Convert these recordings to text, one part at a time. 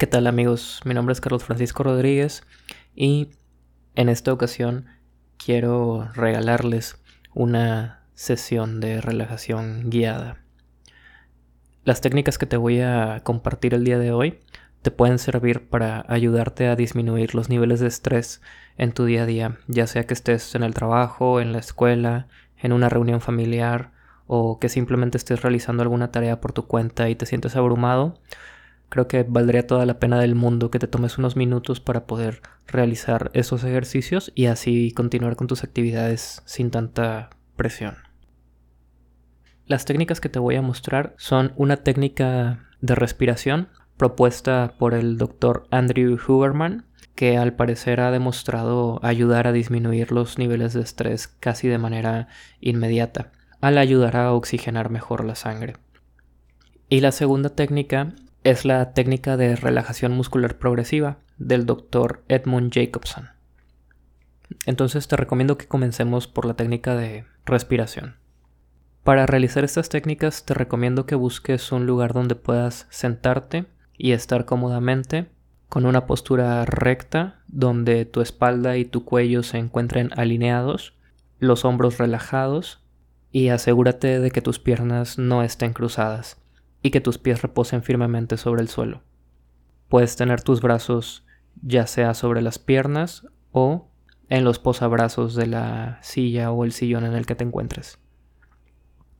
¿Qué tal amigos? Mi nombre es Carlos Francisco Rodríguez y en esta ocasión quiero regalarles una sesión de relajación guiada. Las técnicas que te voy a compartir el día de hoy te pueden servir para ayudarte a disminuir los niveles de estrés en tu día a día, ya sea que estés en el trabajo, en la escuela, en una reunión familiar o que simplemente estés realizando alguna tarea por tu cuenta y te sientes abrumado Creo que valdría toda la pena del mundo que te tomes unos minutos para poder realizar esos ejercicios y así continuar con tus actividades sin tanta presión. Las técnicas que te voy a mostrar son una técnica de respiración propuesta por el doctor Andrew Huberman, que al parecer ha demostrado ayudar a disminuir los niveles de estrés casi de manera inmediata, al ayudar a oxigenar mejor la sangre. Y la segunda técnica es la técnica de relajación muscular progresiva del Dr. Edmund Jacobson. Entonces te recomiendo que comencemos por la técnica de respiración. Para realizar estas técnicas te recomiendo que busques un lugar donde puedas sentarte y estar cómodamente con una postura recta donde tu espalda y tu cuello se encuentren alineados, los hombros relajados y asegúrate de que tus piernas no estén cruzadas y que tus pies reposen firmemente sobre el suelo. Puedes tener tus brazos ya sea sobre las piernas o en los posabrazos de la silla o el sillón en el que te encuentres.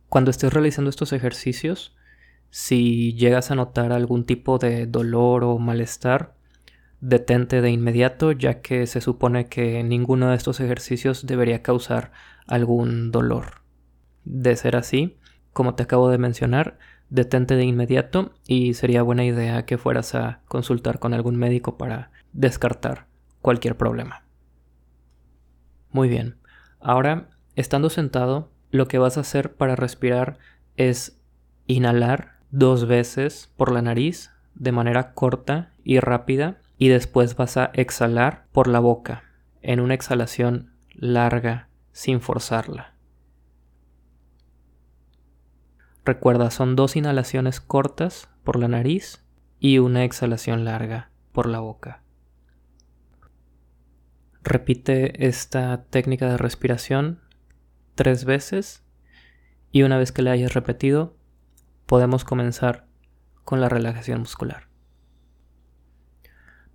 Cuando estés realizando estos ejercicios, si llegas a notar algún tipo de dolor o malestar, detente de inmediato ya que se supone que ninguno de estos ejercicios debería causar algún dolor. De ser así, como te acabo de mencionar, detente de inmediato y sería buena idea que fueras a consultar con algún médico para descartar cualquier problema. Muy bien, ahora estando sentado, lo que vas a hacer para respirar es inhalar dos veces por la nariz de manera corta y rápida y después vas a exhalar por la boca en una exhalación larga sin forzarla. Recuerda, son dos inhalaciones cortas por la nariz y una exhalación larga por la boca. Repite esta técnica de respiración tres veces y una vez que la hayas repetido, podemos comenzar con la relajación muscular.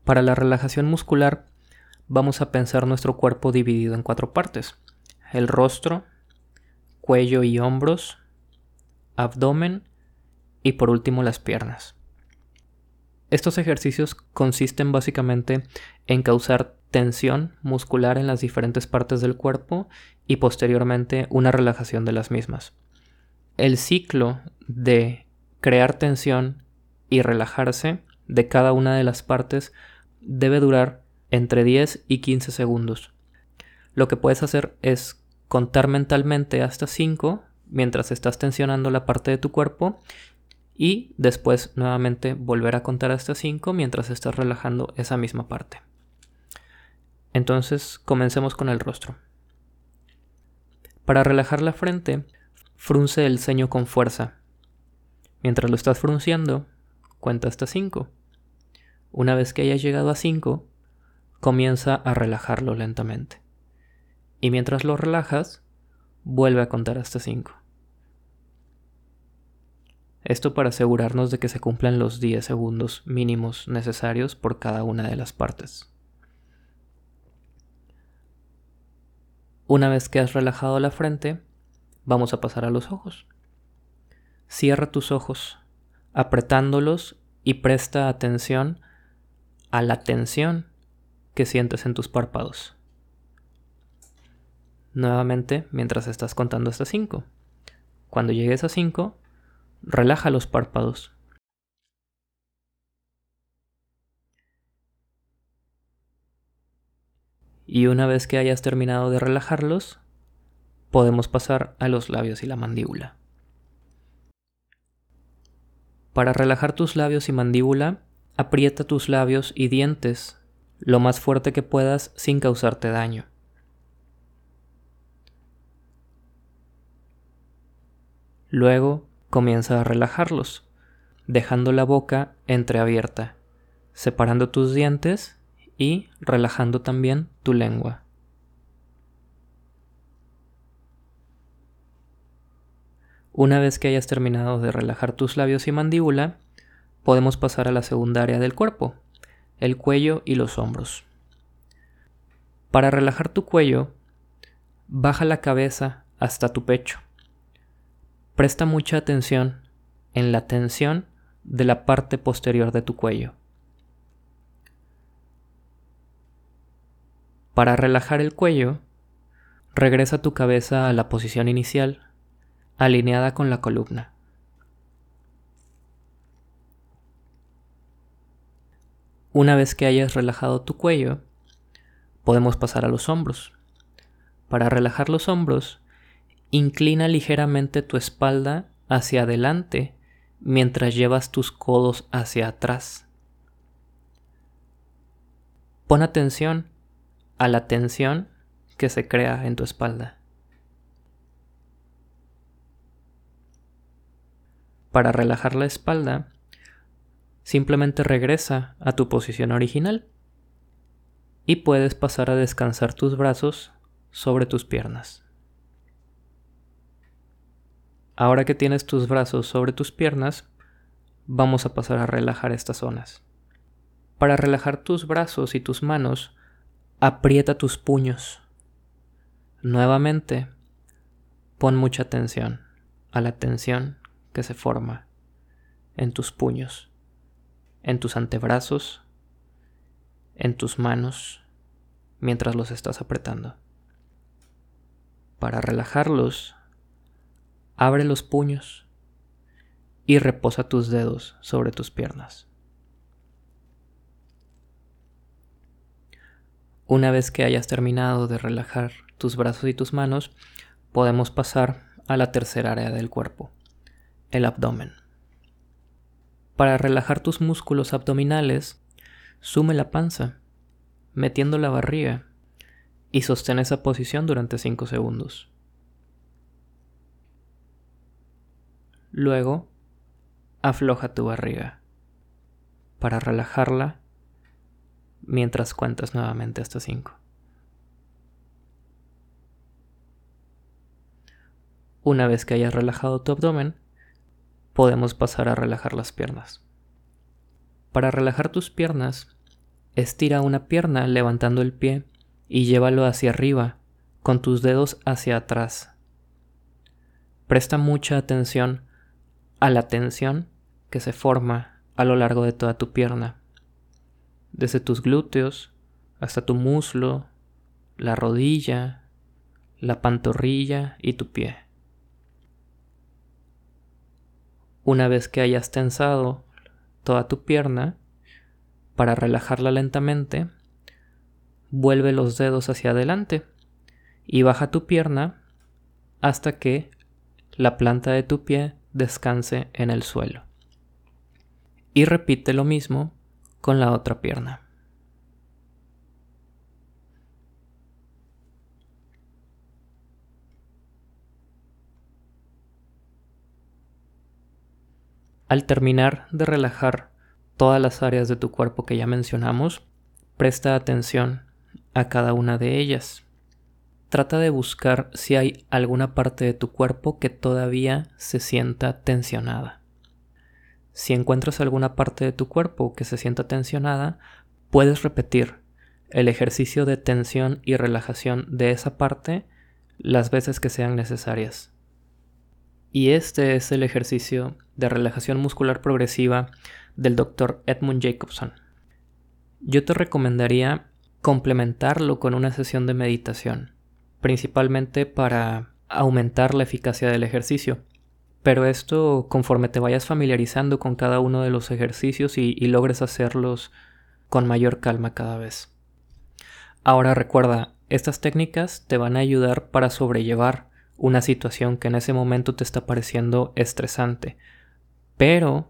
Para la relajación muscular vamos a pensar nuestro cuerpo dividido en cuatro partes. El rostro, cuello y hombros, abdomen y por último las piernas. Estos ejercicios consisten básicamente en causar tensión muscular en las diferentes partes del cuerpo y posteriormente una relajación de las mismas. El ciclo de crear tensión y relajarse de cada una de las partes debe durar entre 10 y 15 segundos. Lo que puedes hacer es contar mentalmente hasta 5 mientras estás tensionando la parte de tu cuerpo y después nuevamente volver a contar hasta 5 mientras estás relajando esa misma parte. Entonces comencemos con el rostro. Para relajar la frente, frunce el ceño con fuerza. Mientras lo estás frunciendo, cuenta hasta 5. Una vez que hayas llegado a 5, comienza a relajarlo lentamente. Y mientras lo relajas, vuelve a contar hasta 5. Esto para asegurarnos de que se cumplan los 10 segundos mínimos necesarios por cada una de las partes. Una vez que has relajado la frente, vamos a pasar a los ojos. Cierra tus ojos, apretándolos y presta atención a la tensión que sientes en tus párpados nuevamente mientras estás contando hasta 5. Cuando llegues a 5, relaja los párpados. Y una vez que hayas terminado de relajarlos, podemos pasar a los labios y la mandíbula. Para relajar tus labios y mandíbula, aprieta tus labios y dientes lo más fuerte que puedas sin causarte daño. Luego comienza a relajarlos, dejando la boca entreabierta, separando tus dientes y relajando también tu lengua. Una vez que hayas terminado de relajar tus labios y mandíbula, podemos pasar a la segunda área del cuerpo, el cuello y los hombros. Para relajar tu cuello, baja la cabeza hasta tu pecho. Presta mucha atención en la tensión de la parte posterior de tu cuello. Para relajar el cuello, regresa tu cabeza a la posición inicial alineada con la columna. Una vez que hayas relajado tu cuello, podemos pasar a los hombros. Para relajar los hombros, inclina ligeramente tu espalda hacia adelante mientras llevas tus codos hacia atrás. Pon atención a la tensión que se crea en tu espalda. Para relajar la espalda, simplemente regresa a tu posición original y puedes pasar a descansar tus brazos sobre tus piernas. Ahora que tienes tus brazos sobre tus piernas, vamos a pasar a relajar estas zonas. Para relajar tus brazos y tus manos, aprieta tus puños. Nuevamente, pon mucha atención a la tensión que se forma en tus puños, en tus antebrazos, en tus manos, mientras los estás apretando. Para relajarlos, abre los puños y reposa tus dedos sobre tus piernas. Una vez que hayas terminado de relajar tus brazos y tus manos, podemos pasar a la tercera área del cuerpo, el abdomen. Para relajar tus músculos abdominales, sume la panza, metiendo la barriga, y sostén esa posición durante 5 segundos. Luego, afloja tu barriga para relajarla mientras cuentas nuevamente hasta 5. Una vez que hayas relajado tu abdomen, podemos pasar a relajar las piernas. Para relajar tus piernas, estira una pierna levantando el pie y llévalo hacia arriba con tus dedos hacia atrás. Presta mucha atención a la tensión que se forma a lo largo de toda tu pierna, desde tus glúteos hasta tu muslo, la rodilla, la pantorrilla y tu pie. Una vez que hayas tensado toda tu pierna, para relajarla lentamente, vuelve los dedos hacia adelante y baja tu pierna hasta que la planta de tu pie descanse en el suelo. Y repite lo mismo con la otra pierna. Al terminar de relajar todas las áreas de tu cuerpo que ya mencionamos, presta atención a cada una de ellas. Trata de buscar si hay alguna parte de tu cuerpo que todavía se sienta tensionada. Si encuentras alguna parte de tu cuerpo que se sienta tensionada, puedes repetir el ejercicio de tensión y relajación de esa parte las veces que sean necesarias. Y este es el ejercicio de relajación muscular progresiva del Dr. Edmund Jacobson. Yo te recomendaría complementarlo con una sesión de meditación, principalmente para aumentar la eficacia del ejercicio. Pero esto conforme te vayas familiarizando con cada uno de los ejercicios y, logres hacerlos con mayor calma cada vez. Ahora recuerda, estas técnicas te van a ayudar para sobrellevar una situación que en ese momento te está pareciendo estresante. Pero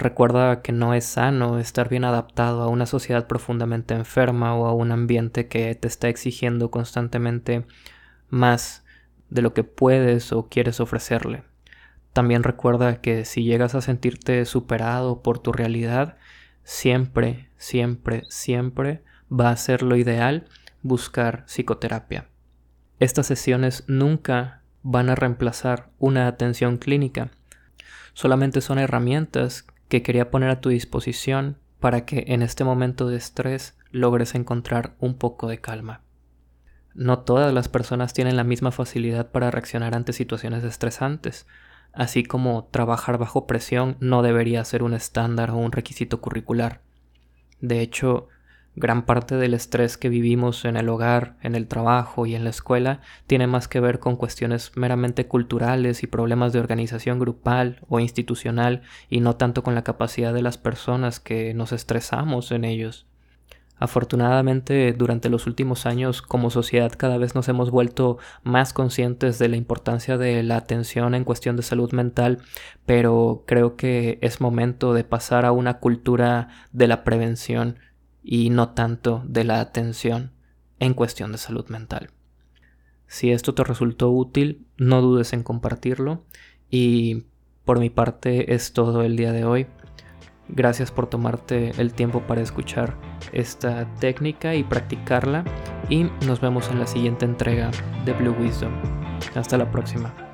recuerda que no es sano estar bien adaptado a una sociedad profundamente enferma o a un ambiente que te está exigiendo constantemente más de lo que puedes o quieres ofrecerle. También recuerda que si llegas a sentirte superado por tu realidad, siempre, siempre, siempre va a ser lo ideal buscar psicoterapia. Estas sesiones nunca van a reemplazar una atención clínica, solamente son herramientas que quería poner a tu disposición para que en este momento de estrés logres encontrar un poco de calma. No todas las personas tienen la misma facilidad para reaccionar ante situaciones estresantes, así como trabajar bajo presión no debería ser un estándar o un requisito curricular. De hecho, gran parte del estrés que vivimos en el hogar, en el trabajo y en la escuela tiene más que ver con cuestiones meramente culturales y problemas de organización grupal o institucional y no tanto con la capacidad de las personas que nos estresamos en ellos. Afortunadamente, durante los últimos años, como sociedad, cada vez nos hemos vuelto más conscientes de la importancia de la atención en cuestión de salud mental, pero creo que es momento de pasar a una cultura de la prevención y no tanto de la atención en cuestión de salud mental. Si esto te resultó útil, no dudes en compartirlo y por mi parte es todo el día de hoy. Gracias por tomarte el tiempo para escuchar esta técnica y practicarla y nos vemos en la siguiente entrega de Blue Wisdom. Hasta la próxima.